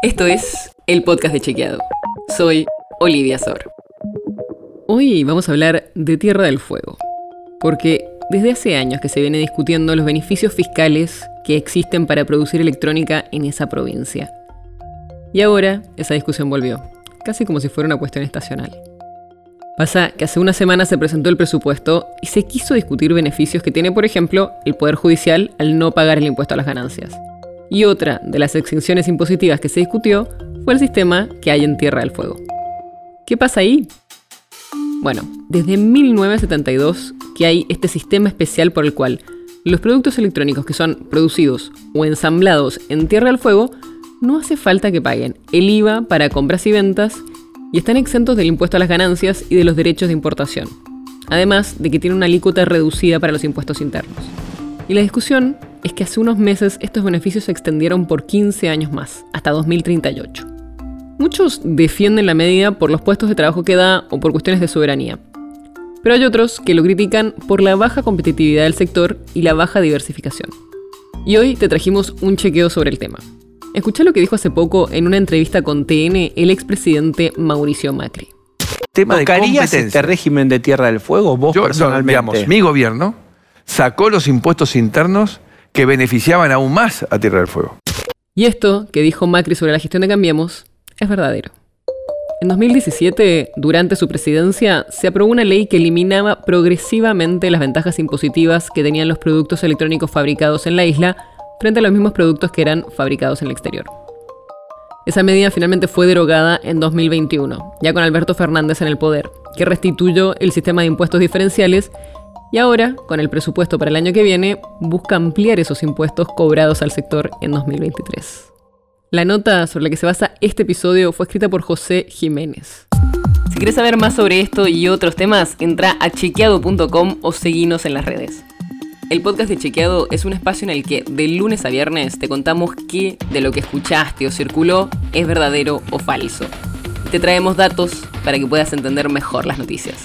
Esto es el podcast de Chequeado. Soy Olivia Sor. Hoy vamos a hablar de Tierra del Fuego, porque desde hace años que se viene discutiendo los beneficios fiscales que existen para producir electrónica en esa provincia. Y ahora esa discusión volvió, casi como si fuera una cuestión estacional. Pasa que hace una semana se presentó el presupuesto y se quiso discutir beneficios que tiene, por ejemplo, el Poder Judicial al no pagar el impuesto a las ganancias. Y otra de las exenciones impositivas que se discutió fue el sistema que hay en Tierra del Fuego. ¿Qué pasa ahí? Bueno, desde 1972 que hay este sistema especial por el cual los productos electrónicos que son producidos o ensamblados en Tierra del Fuego no hace falta que paguen el IVA para compras y ventas y están exentos del impuesto a las ganancias y de los derechos de importación, además de que tienen una alícuota reducida para los impuestos internos. Y la discusión es que hace unos meses estos beneficios se extendieron por 15 años más, hasta 2038. Muchos defienden la medida por los puestos de trabajo que da o por cuestiones de soberanía, pero hay otros que lo critican por la baja competitividad del sector y la baja diversificación. Y hoy te trajimos un chequeo sobre el tema. Escucha lo que dijo hace poco en una entrevista con TN el expresidente Mauricio Macri. ¿Tema de este régimen de Tierra del Fuego vos personalmente? digamos, mi gobierno sacó los impuestos internos que beneficiaban aún más a Tierra del Fuego. Y esto que dijo Macri sobre la gestión de Cambiemos es verdadero. En 2017, durante su presidencia, se aprobó una ley que eliminaba progresivamente las ventajas impositivas que tenían los productos electrónicos fabricados en la isla frente a los mismos productos que eran fabricados en el exterior. Esa medida finalmente fue derogada en 2021, ya con Alberto Fernández en el poder, que restituyó el sistema de impuestos diferenciales y ahora, con el presupuesto para el año que viene, busca ampliar esos impuestos cobrados al sector en 2023. La nota sobre la que se basa este episodio fue escrita por José Jiménez. Si quieres saber más sobre esto y otros temas, entra a chequeado.com o seguinos en las redes. El podcast de Chequeado es un espacio en el que de lunes a viernes te contamos qué de lo que escuchaste o circuló es verdadero o falso. Te traemos datos para que puedas entender mejor las noticias.